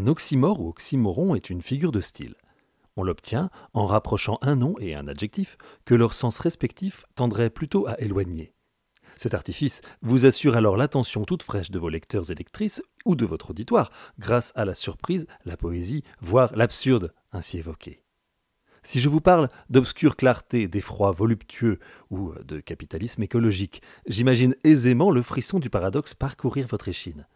Un oxymore ou oxymoron est une figure de style. On l'obtient en rapprochant un nom et un adjectif que leur sens respectif tendrait plutôt à éloigner. Cet artifice vous assure alors l'attention toute fraîche de vos lecteurs et lectrices ou de votre auditoire, grâce à la surprise, la poésie, voire l'absurde ainsi évoqué. Si je vous parle d'obscure clarté, d'effroi voluptueux ou de capitalisme écologique, j'imagine aisément le frisson du paradoxe parcourir votre échine.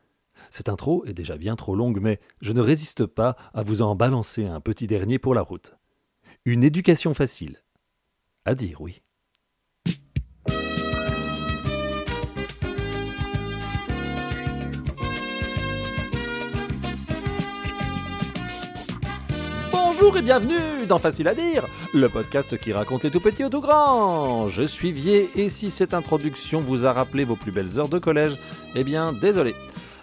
Cette intro est déjà bien trop longue, mais je ne résiste pas à vous en balancer un petit dernier pour la route. Une éducation facile. À dire, oui. Bonjour et bienvenue dans Facile à dire, le podcast qui raconte tout petits ou tout grands. Je suis Vier et si cette introduction vous a rappelé vos plus belles heures de collège, eh bien désolé.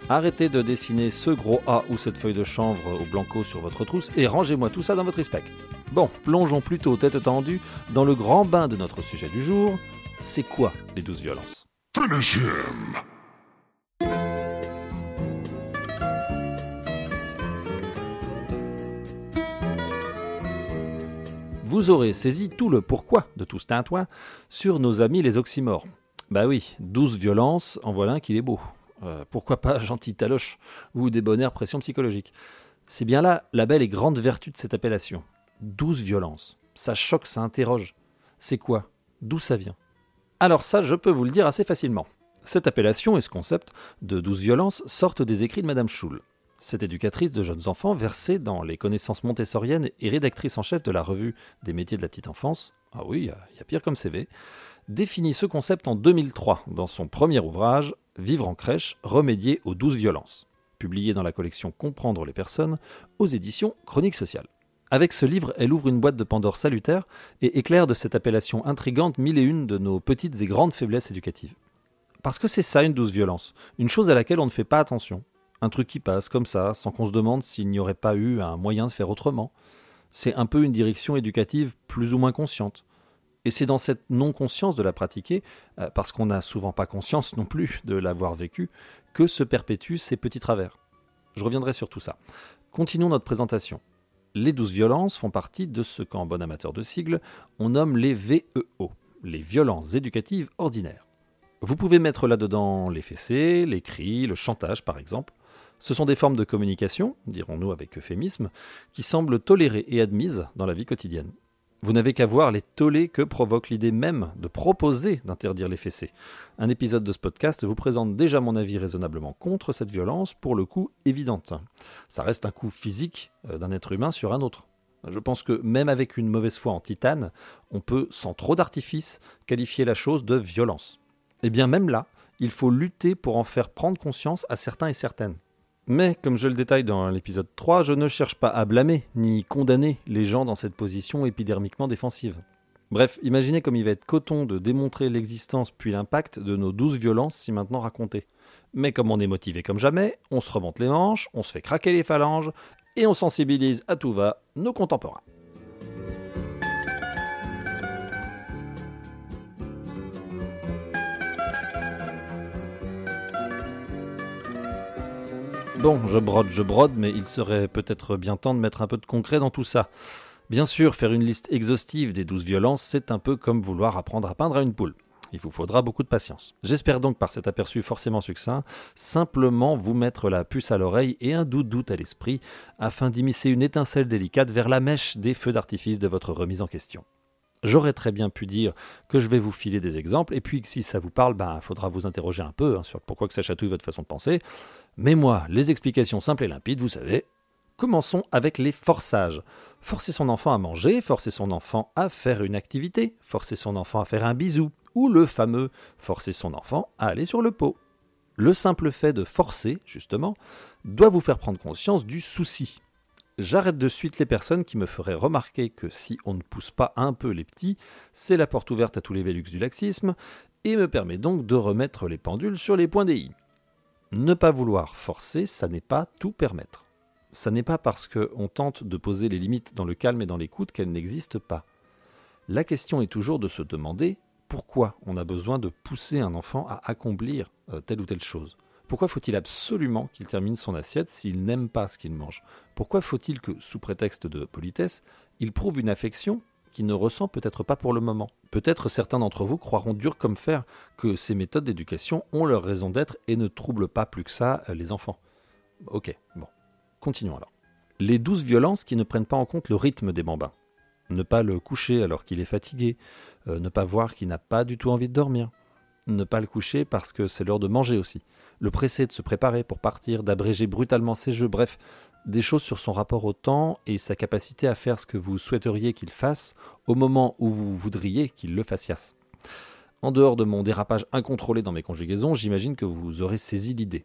Arrêtez de dessiner ce gros A ou cette feuille de chanvre au blanco sur votre trousse et rangez-moi tout ça dans votre respect. Bon, plongeons plutôt tête tendue dans le grand bain de notre sujet du jour. C'est quoi les douze violences? Finish him! Vous aurez saisi tout le pourquoi de tout ce tintouin sur nos amis les oxymores. Bah oui, douze violences, en voilà un qu'il est beau. Euh, pourquoi pas gentil taloche ou débonnaire pression psychologique C'est bien là la belle et grande vertu de cette appellation. Douze violences. Ça choque, ça interroge. C'est quoi? D'où ça vient? Alors ça, je peux vous le dire assez facilement. Cette appellation et ce concept de douze violences sortent des écrits de Madame Schul. Cette éducatrice de jeunes enfants versée dans les connaissances montessoriennes et rédactrice en chef de la revue des métiers de la petite enfance, ah oui, il y, a pire comme CV, définit ce concept en 2003 dans son premier ouvrage Vivre en crèche, remédier aux douze violences, publié dans la collection Comprendre les personnes aux éditions Chroniques sociales. Avec ce livre, elle ouvre une boîte de Pandore salutaire et éclaire de cette appellation intrigante mille et une de nos petites et grandes faiblesses éducatives. Parce que c'est ça une douce violence, une chose à laquelle on ne fait pas attention, un truc qui passe comme ça, sans qu'on se demande s'il n'y aurait pas eu un moyen de faire autrement. C'est un peu une direction éducative plus ou moins consciente. Et c'est dans cette non-conscience de la pratiquer, euh, parce qu'on n'a souvent pas conscience non plus de l'avoir vécu, que se perpétuent ces petits travers. Je reviendrai sur tout ça. Continuons notre présentation. Les douze violences font partie de ce qu'en bon amateur de sigles, on nomme les VEO, les violences éducatives ordinaires. Vous pouvez mettre là-dedans les fessées, les cris, le chantage par exemple. Ce sont des formes de communication, dirons-nous avec euphémisme, qui semblent tolérées et admises dans la vie quotidienne. Vous n'avez qu'à voir les tollés que provoque l'idée même de proposer d'interdire les fessées. Un épisode de ce podcast vous présente déjà mon avis raisonnablement contre cette violence, pour le coup évidente. Ça reste un coup physique euh, d'un être humain sur un autre. Je pense que même avec une mauvaise foi en titane, on peut, sans trop d'artifice, qualifier la chose de violence. Et bien même là, il faut lutter pour en faire prendre conscience à certains et certaines. Mais, comme je le détaille dans l'épisode 3, je ne cherche pas à blâmer ni condamner les gens dans cette position épidermiquement défensive. Bref, imaginez comme il va être coton de démontrer l'existence puis l'impact de nos douze violences si maintenant racontées. Mais comme on est motivé comme jamais, on se remonte les manches, on se fait craquer les phalanges, et on sensibilise à tout va nos contemporains. Bon, je brode, je brode, mais il serait peut-être bien temps de mettre un peu de concret dans tout ça. Bien sûr, faire une liste exhaustive des douze violences, c'est un peu comme vouloir apprendre à peindre à une poule. Il vous faudra beaucoup de patience. J'espère donc par cet aperçu forcément succinct, simplement vous mettre la puce à l'oreille et un doute doute à l'esprit, afin d'immiscer une étincelle délicate vers la mèche des feux d'artifice de votre remise en question. J'aurais très bien pu dire que je vais vous filer des exemples, et puis que si ça vous parle, ben, faudra vous interroger un peu hein, sur pourquoi que ça chatouille votre façon de penser. Mais moi, les explications simples et limpides, vous savez. Commençons avec les forçages. Forcer son enfant à manger, forcer son enfant à faire une activité, forcer son enfant à faire un bisou, ou le fameux forcer son enfant à aller sur le pot. Le simple fait de forcer, justement, doit vous faire prendre conscience du souci. J'arrête de suite les personnes qui me feraient remarquer que si on ne pousse pas un peu les petits, c'est la porte ouverte à tous les vélux du laxisme, et me permet donc de remettre les pendules sur les points des. Ne pas vouloir forcer, ça n'est pas tout permettre. Ça n'est pas parce qu'on tente de poser les limites dans le calme et dans l'écoute qu'elles n'existent pas. La question est toujours de se demander pourquoi on a besoin de pousser un enfant à accomplir euh, telle ou telle chose. Pourquoi faut-il absolument qu'il termine son assiette s'il n'aime pas ce qu'il mange? Pourquoi faut-il que, sous prétexte de politesse, il prouve une affection qu'il ne ressent peut-être pas pour le moment Peut-être certains d'entre vous croiront dur comme fer que ces méthodes d'éducation ont leur raison d'être et ne troublent pas plus que ça euh, les enfants. Ok, bon. Continuons alors. Les douze violences qui ne prennent pas en compte le rythme des bambins. Ne pas le coucher alors qu'il est fatigué, euh, ne pas voir qu'il n'a pas du tout envie de dormir, ne pas le coucher parce que c'est l'heure de manger aussi, le presser de se préparer pour partir, d'abréger brutalement ses jeux, bref, des choses sur son rapport au temps et sa capacité à faire ce que vous souhaiteriez qu'il fasse au moment où vous voudriez qu'il le fassiasse. En dehors de mon dérapage incontrôlé dans mes conjugaisons, j'imagine que vous aurez saisi l'idée.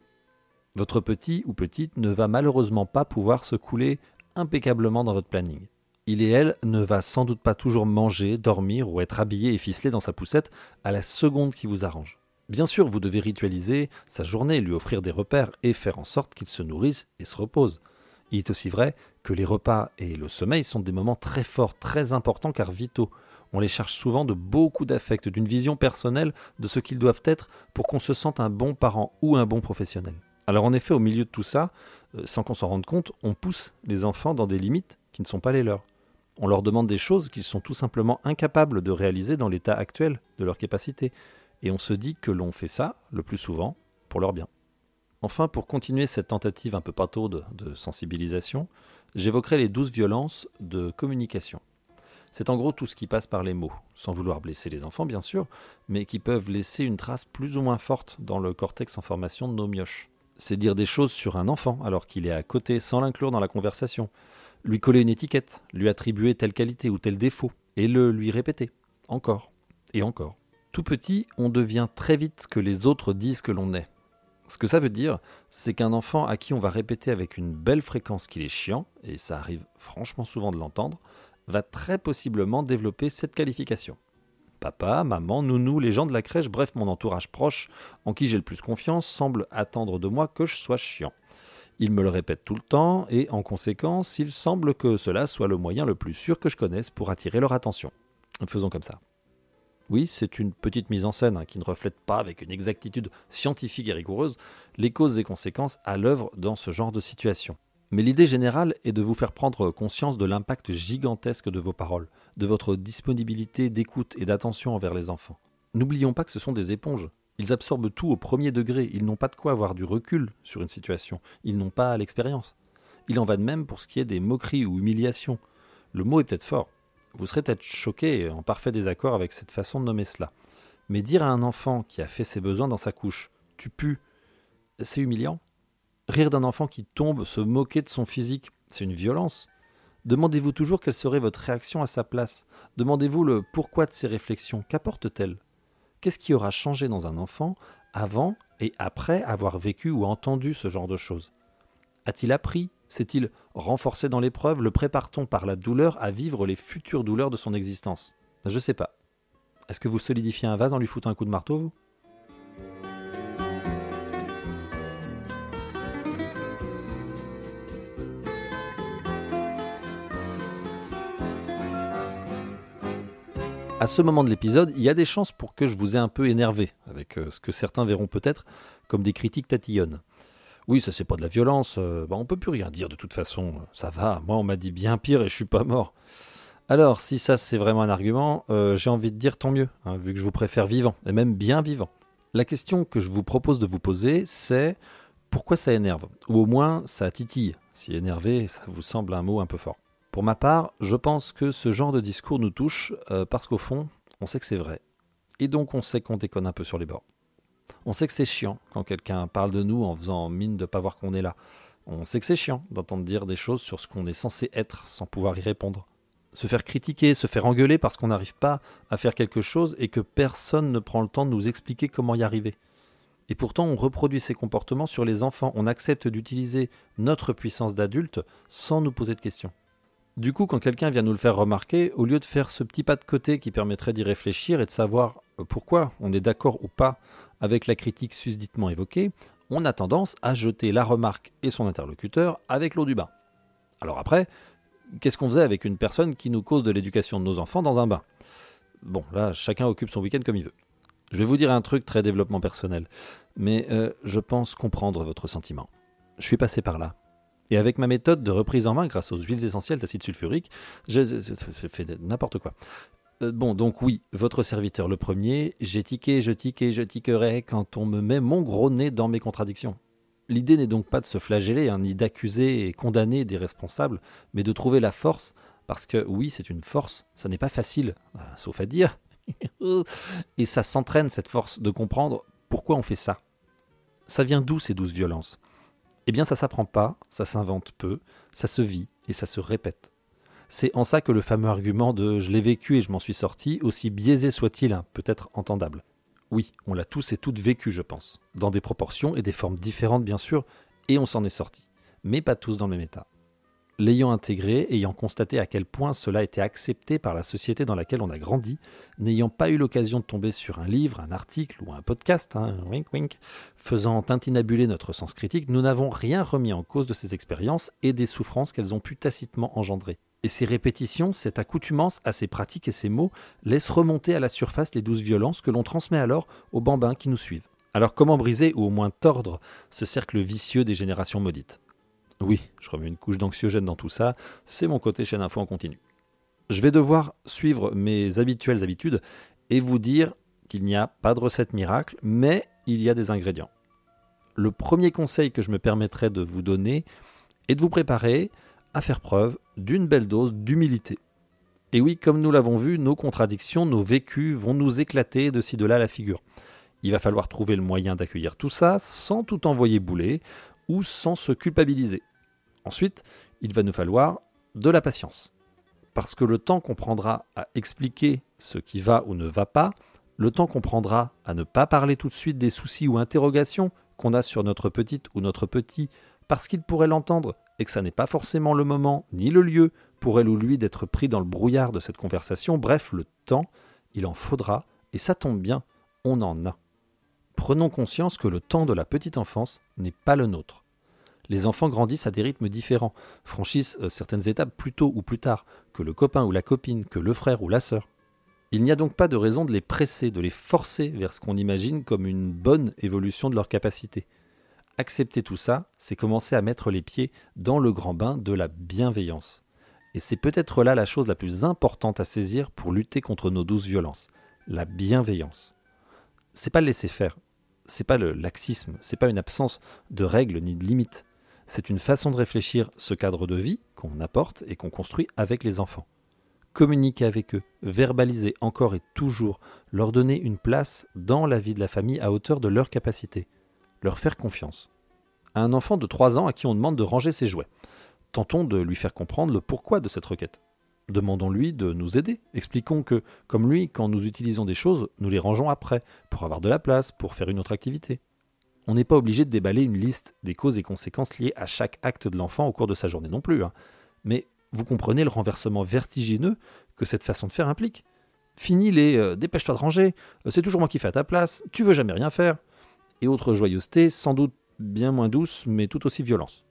Votre petit ou petite ne va malheureusement pas pouvoir se couler impeccablement dans votre planning. Il et elle ne va sans doute pas toujours manger, dormir ou être habillé et ficelé dans sa poussette à la seconde qui vous arrange. Bien sûr, vous devez ritualiser sa journée, lui offrir des repères et faire en sorte qu'il se nourrisse et se repose. Il est aussi vrai que les repas et le sommeil sont des moments très forts, très importants car vitaux. On les charge souvent de beaucoup d'affect, d'une vision personnelle de ce qu'ils doivent être pour qu'on se sente un bon parent ou un bon professionnel. Alors en effet, au milieu de tout ça, euh, sans qu'on s'en rende compte, on pousse les enfants dans des limites qui ne sont pas les leurs. On leur demande des choses qu'ils sont tout simplement incapables de réaliser dans l'état actuel de leur capacité. Et on se dit que l'on fait ça, le plus souvent, pour leur bien. Enfin, pour continuer cette tentative un peu pataude de sensibilisation, j'évoquerai les douze violences de communication. C'est en gros tout ce qui passe par les mots, sans vouloir blesser les enfants bien sûr, mais qui peuvent laisser une trace plus ou moins forte dans le cortex en formation de nos mioches. C'est dire des choses sur un enfant alors qu'il est à côté sans l'inclure dans la conversation, lui coller une étiquette, lui attribuer telle qualité ou tel défaut, et le lui répéter, encore et encore. Tout petit, on devient très vite ce que les autres disent que l'on est. Ce que ça veut dire, c'est qu'un enfant à qui on va répéter avec une belle fréquence qu'il est chiant, et ça arrive franchement souvent de l'entendre, va très possiblement développer cette qualification. Papa, maman, nounou, les gens de la crèche, bref mon entourage proche, en qui j'ai le plus confiance, semblent attendre de moi que je sois chiant. Ils me le répètent tout le temps, et en conséquence, il semble que cela soit le moyen le plus sûr que je connaisse pour attirer leur attention. Faisons comme ça. Oui, c'est une petite mise en scène hein, qui ne reflète pas avec une exactitude scientifique et rigoureuse les causes et conséquences à l'œuvre dans ce genre de situation. Mais l'idée générale est de vous faire prendre conscience de l'impact gigantesque de vos paroles, de votre disponibilité d'écoute et d'attention envers les enfants. N'oublions pas que ce sont des éponges. Ils absorbent tout au premier degré, ils n'ont pas de quoi avoir du recul sur une situation, ils n'ont pas l'expérience. Il en va de même pour ce qui est des moqueries ou humiliations. Le mot est peut-être fort, vous serez peut-être choqué en parfait désaccord avec cette façon de nommer cela. Mais dire à un enfant qui a fait ses besoins dans sa couche Tu pues, c'est humiliant. Rire d'un enfant qui tombe, se moquer de son physique, c'est une violence. Demandez-vous toujours quelle serait votre réaction à sa place. Demandez-vous le pourquoi de ces réflexions. Qu'apporte-t-elle? Qu'est-ce qui aura changé dans un enfant avant et après avoir vécu ou entendu ce genre de choses? A-t-il appris? S'est-il renforcé dans l'épreuve? Le prépare-t-on par la douleur à vivre les futures douleurs de son existence? Je sais pas. Est-ce que vous solidifiez un vase en lui foutant un coup de marteau, vous? À ce moment de l'épisode, il y a des chances pour que je vous ai un peu énervé, avec euh, ce que certains verront peut-être comme des critiques tatillonnes. Oui, ça c'est pas de la violence, euh, bah, on peut plus rien dire de toute façon, ça va, moi on m'a dit bien pire et je suis pas mort. Alors, si ça c'est vraiment un argument, euh, j'ai envie de dire tant mieux, hein, vu que je vous préfère vivant, et même bien vivant. La question que je vous propose de vous poser, c'est pourquoi ça énerve? Ou au moins ça titille, si énervé, ça vous semble un mot un peu fort. Pour ma part, je pense que ce genre de discours nous touche euh, parce qu'au fond, on sait que c'est vrai. Et donc on sait qu'on déconne un peu sur les bords. On sait que c'est chiant quand quelqu'un parle de nous en faisant mine de pas voir qu'on est là. On sait que c'est chiant d'entendre dire des choses sur ce qu'on est censé être sans pouvoir y répondre. Se faire critiquer, se faire engueuler parce qu'on n'arrive pas à faire quelque chose et que personne ne prend le temps de nous expliquer comment y arriver. Et pourtant, on reproduit ces comportements sur les enfants. On accepte d'utiliser notre puissance d'adulte sans nous poser de questions. Du coup, quand quelqu'un vient nous le faire remarquer, au lieu de faire ce petit pas de côté qui permettrait d'y réfléchir et de savoir pourquoi on est d'accord ou pas avec la critique susditement évoquée, on a tendance à jeter la remarque et son interlocuteur avec l'eau du bain. Alors après, qu'est-ce qu'on faisait avec une personne qui nous cause de l'éducation de nos enfants dans un bain? Bon, là, chacun occupe son week-end comme il veut. Je vais vous dire un truc très développement personnel, mais euh, je pense comprendre votre sentiment. Je suis passé par là. Et avec ma méthode de reprise en main grâce aux huiles essentielles d'acide sulfurique, je, fais n'importe quoi. Euh, bon, donc oui, votre serviteur le premier, j'ai tiqué, je tique et je tiquerai quand on me met mon gros nez dans mes contradictions. L'idée n'est donc pas de se flageller, hein, ni d'accuser et condamner des responsables, mais de trouver la force, parce que oui, c'est une force, ça n'est pas facile, euh, sauf à dire, et ça s'entraîne cette force de comprendre pourquoi on fait ça. Ça vient d'où ces douces violences? Eh bien, ça s'apprend pas, ça s'invente peu, ça se vit et ça se répète. C'est en ça que le fameux argument de je l'ai vécu et je m'en suis sorti, aussi biaisé soit-il, hein, peut être entendable. Oui, on l'a tous et toutes vécu, je pense, dans des proportions et des formes différentes bien sûr, et on s'en est sorti, mais pas tous dans le même état l'ayant intégré, ayant constaté à quel point cela était accepté par la société dans laquelle on a grandi, n'ayant pas eu l'occasion de tomber sur un livre, un article ou un podcast, hein, wink wink, faisant tintinabuler notre sens critique, nous n'avons rien remis en cause de ces expériences et des souffrances qu'elles ont pu tacitement engendrer. Et ces répétitions, cette accoutumance à ces pratiques et ces mots laissent remonter à la surface les douces violences que l'on transmet alors aux bambins qui nous suivent. Alors comment briser ou au moins tordre ce cercle vicieux des générations maudites? Oui, je remets une couche d'anxiogène dans tout ça, c'est mon côté chaîne info en continu. Je vais devoir suivre mes habituelles habitudes et vous dire qu'il n'y a pas de recette miracle, mais il y a des ingrédients. Le premier conseil que je me permettrai de vous donner est de vous préparer à faire preuve d'une belle dose d'humilité. Et oui, comme nous l'avons vu, nos contradictions, nos vécus vont nous éclater de ci de là la figure. Il va falloir trouver le moyen d'accueillir tout ça sans tout envoyer bouler ou sans se culpabiliser. Ensuite, il va nous falloir de la patience. Parce que le temps qu'on prendra à expliquer ce qui va ou ne va pas, le temps qu'on prendra à ne pas parler tout de suite des soucis ou interrogations qu'on a sur notre petite ou notre petit, parce qu'il pourrait l'entendre et que ça n'est pas forcément le moment ni le lieu pour elle ou lui d'être pris dans le brouillard de cette conversation, bref, le temps, il en faudra, et ça tombe bien, on en a. Prenons conscience que le temps de la petite enfance n'est pas le nôtre. Les enfants grandissent à des rythmes différents, franchissent euh, certaines étapes plus tôt ou plus tard que le copain ou la copine, que le frère ou la sœur. Il n'y a donc pas de raison de les presser, de les forcer vers ce qu'on imagine comme une bonne évolution de leur capacité. Accepter tout ça, c'est commencer à mettre les pieds dans le grand bain de la bienveillance. Et c'est peut-être là la chose la plus importante à saisir pour lutter contre nos douces violences, la bienveillance. C'est pas le laisser faire, c'est pas le laxisme, c'est pas une absence de règles ni de limites. C'est une façon de réfléchir ce cadre de vie qu'on apporte et qu'on construit avec les enfants. Communiquer avec eux, verbaliser encore et toujours, leur donner une place dans la vie de la famille à hauteur de leurs capacités, leur faire confiance. Un enfant de 3 ans à qui on demande de ranger ses jouets, tentons de lui faire comprendre le pourquoi de cette requête. Demandons-lui de nous aider. Expliquons que, comme lui, quand nous utilisons des choses, nous les rangeons après, pour avoir de la place, pour faire une autre activité. On n'est pas obligé de déballer une liste des causes et conséquences liées à chaque acte de l'enfant au cours de sa journée non plus. Hein. Mais vous comprenez le renversement vertigineux que cette façon de faire implique. Fini les euh, dépêche-toi de ranger, euh, c'est toujours moi qui fais à ta place, tu veux jamais rien faire. Et autres joyeusetés, sans doute bien moins douces, mais tout aussi violentes.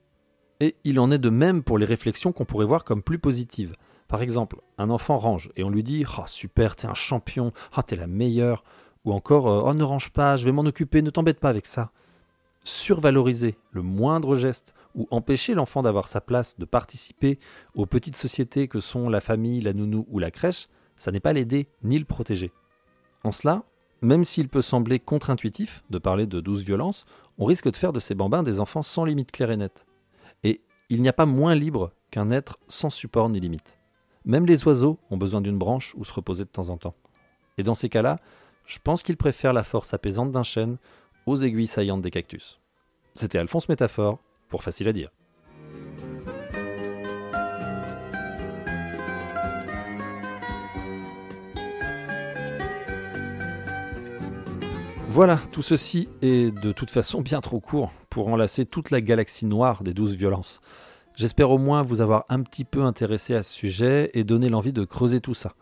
Et il en est de même pour les réflexions qu'on pourrait voir comme plus positives. Par exemple, un enfant range et on lui dit Oh super, t'es un champion, oh t'es la meilleure. Ou encore euh, Oh ne range pas, je vais m'en occuper, ne t'embête pas avec ça. Survaloriser le moindre geste ou empêcher l'enfant d'avoir sa place, de participer aux petites sociétés que sont la famille, la nounou ou la crèche, ça n'est pas l'aider ni le protéger. En cela, même s'il peut sembler contre-intuitif de parler de douce violence, on risque de faire de ces bambins des enfants sans limite claire et nette. Et il n'y a pas moins libre qu'un être sans support ni limite. Même les oiseaux ont besoin d'une branche où se reposer de temps en temps. Et dans ces cas-là, je pense qu'ils préfèrent la force apaisante d'un chêne aux aiguilles saillantes des cactus. C'était Alphonse Métaphore, pour facile à dire. Voilà, tout ceci est de toute façon bien trop court pour enlacer toute la galaxie noire des douze violences. J'espère au moins vous avoir un petit peu intéressé à ce sujet et donner l'envie de creuser tout ça.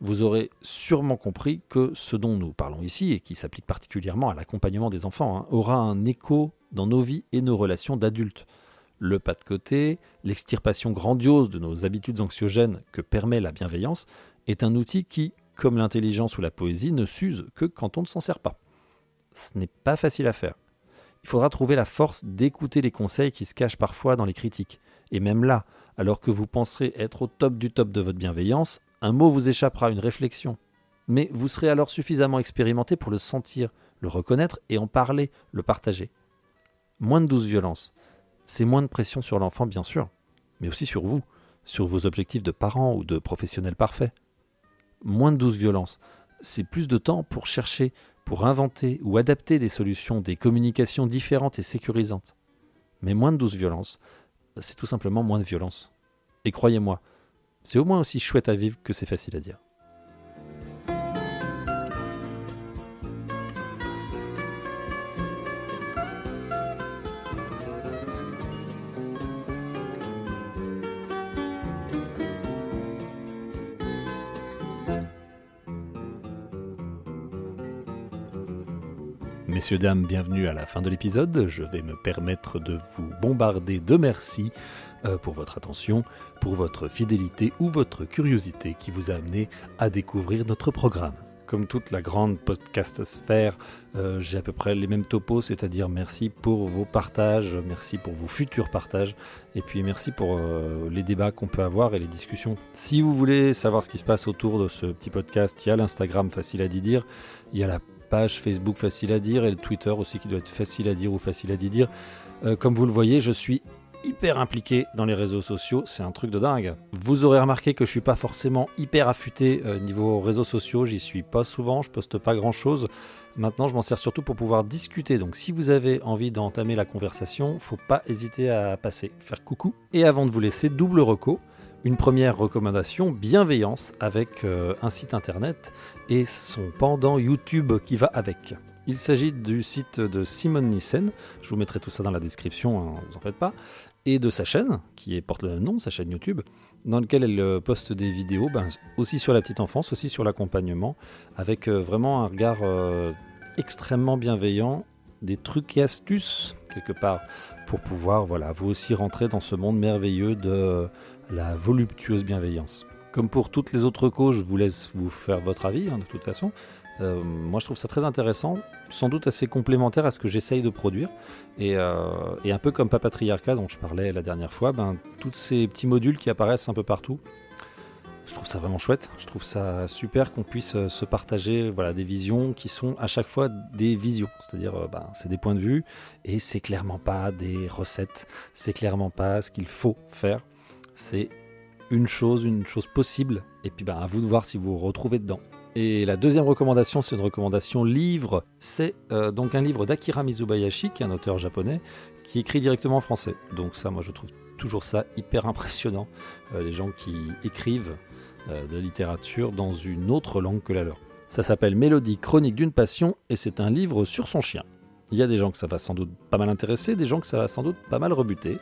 Vous aurez sûrement compris que ce dont nous parlons ici, et qui s'applique particulièrement à l'accompagnement des enfants, hein, aura un écho dans nos vies et nos relations d'adultes. Le pas de côté, l'extirpation grandiose de nos habitudes anxiogènes que permet la bienveillance, est un outil qui, comme l'intelligence ou la poésie, ne s'use que quand on ne s'en sert pas. Ce n'est pas facile à faire. Il faudra trouver la force d'écouter les conseils qui se cachent parfois dans les critiques. Et même là, alors que vous penserez être au top du top de votre bienveillance, un mot vous échappera, une réflexion. Mais vous serez alors suffisamment expérimenté pour le sentir, le reconnaître et en parler, le partager. Moins de douce violence. C'est moins de pression sur l'enfant, bien sûr, mais aussi sur vous, sur vos objectifs de parents ou de professionnels parfaits. Moins de douce violence. C'est plus de temps pour chercher, pour inventer ou adapter des solutions, des communications différentes et sécurisantes. Mais moins de douce violence, c'est tout simplement moins de violence. Et croyez-moi, c'est au moins aussi chouette à vivre que c'est facile à dire. Messieurs, dames, bienvenue à la fin de l'épisode. Je vais me permettre de vous bombarder de merci euh, pour votre attention, pour votre fidélité ou votre curiosité qui vous a amené à découvrir notre programme. Comme toute la grande podcast sphère, euh, j'ai à peu près les mêmes topos, c'est-à-dire merci pour vos partages, merci pour vos futurs partages, et puis merci pour euh, les débats qu'on peut avoir et les discussions. Si vous voulez savoir ce qui se passe autour de ce petit podcast, il y a l'Instagram facile à dire, il y a la page Facebook facile à dire et le Twitter aussi qui doit être facile à dire ou facile à dire. Euh, comme vous le voyez, je suis hyper impliqué dans les réseaux sociaux, c'est un truc de dingue. Vous aurez remarqué que je suis pas forcément hyper affûté euh, niveau réseaux sociaux, j'y suis pas souvent, je poste pas grand chose. Maintenant, je m'en sers surtout pour pouvoir discuter. Donc si vous avez envie d'entamer la conversation, faut pas hésiter à passer, faire coucou. Et avant de vous laisser, double reco. Une première recommandation, bienveillance avec euh, un site internet et son pendant YouTube qui va avec. Il s'agit du site de Simone Nissen, je vous mettrai tout ça dans la description, hein, vous en faites pas, et de sa chaîne, qui porte le nom, sa chaîne YouTube, dans laquelle elle euh, poste des vidéos, ben, aussi sur la petite enfance, aussi sur l'accompagnement, avec euh, vraiment un regard extrêmement bienveillant, des trucs et astuces, quelque part, pour pouvoir, voilà, vous aussi rentrer dans ce monde merveilleux de la voluptueuse bienveillance. Comme pour toutes les autres causes, je vous laisse vous faire votre avis, hein, de toute façon. Euh, moi, je trouve ça très intéressant, sans doute assez complémentaire à ce que j'essaye de produire. Et, euh, un peu comme Papatriarcat, dont je parlais la dernière fois, ben, tous ces petits modules qui apparaissent un peu partout, je trouve ça vraiment chouette. Je trouve ça super qu'on puisse euh, se partager voilà, des visions qui sont à chaque fois des visions. C'est-à-dire, ben, c'est des points de vue et c'est clairement pas des recettes. C'est clairement pas ce qu'il faut faire c'est une chose, une chose possible, et puis ben, à vous de voir si vous vous retrouvez dedans. Et la deuxième recommandation, c'est une recommandation livre. C'est euh, donc un livre d'Akira Mizubayashi, qui est un auteur japonais, qui écrit directement en français. Donc ça, moi, je trouve toujours ça hyper impressionnant, euh, les gens qui écrivent euh, de la littérature dans une autre langue que la leur. Ça s'appelle Mélodie chronique d'une passion, et c'est un livre sur son chien. Il y a des gens que ça va sans doute pas mal intéresser, des gens que ça va sans doute pas mal rebuter.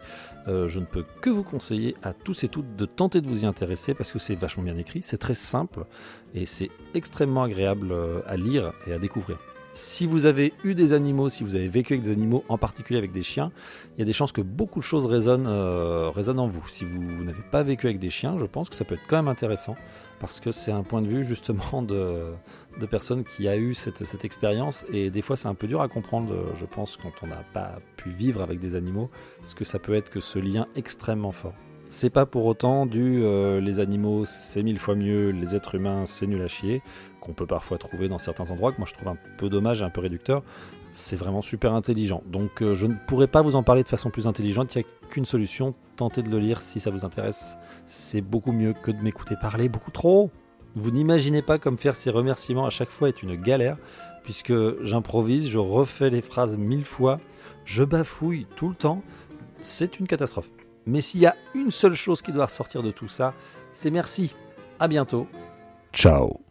Euh, je ne peux que vous conseiller à tous et toutes de tenter de vous y intéresser parce que c'est vachement bien écrit, c'est très simple et c'est extrêmement agréable euh, à lire et à découvrir. Si vous avez eu des animaux, si vous avez vécu avec des animaux, en particulier avec des chiens, il y a des chances que beaucoup de choses résonnent, euh, résonnent en vous. Si vous n'avez pas vécu avec des chiens, je pense que ça peut être quand même intéressant parce que c'est un point de vue justement de, de personnes qui a eu cette, expérience et des fois c'est un peu dur à comprendre, je pense, quand on n'a pas pu vivre avec des animaux, ce que ça peut être que ce lien extrêmement fort. C'est pas pour autant du euh, les animaux c'est mille fois mieux, les êtres humains c'est nul à chier, qu'on peut parfois trouver dans certains endroits, que moi je trouve un peu dommage et un peu réducteur. C'est vraiment super intelligent. Donc euh, je ne pourrais pas vous en parler de façon plus intelligente, il n'y a qu'une solution, tentez de le lire si ça vous intéresse. C'est beaucoup mieux que de m'écouter parler beaucoup trop. Vous n'imaginez pas comme faire ces remerciements à chaque fois est une galère, puisque j'improvise, je refais les phrases mille fois, je bafouille tout le temps, c'est une catastrophe. Mais s'il y a une seule chose qui doit ressortir de tout ça, c'est merci. À bientôt. Ciao.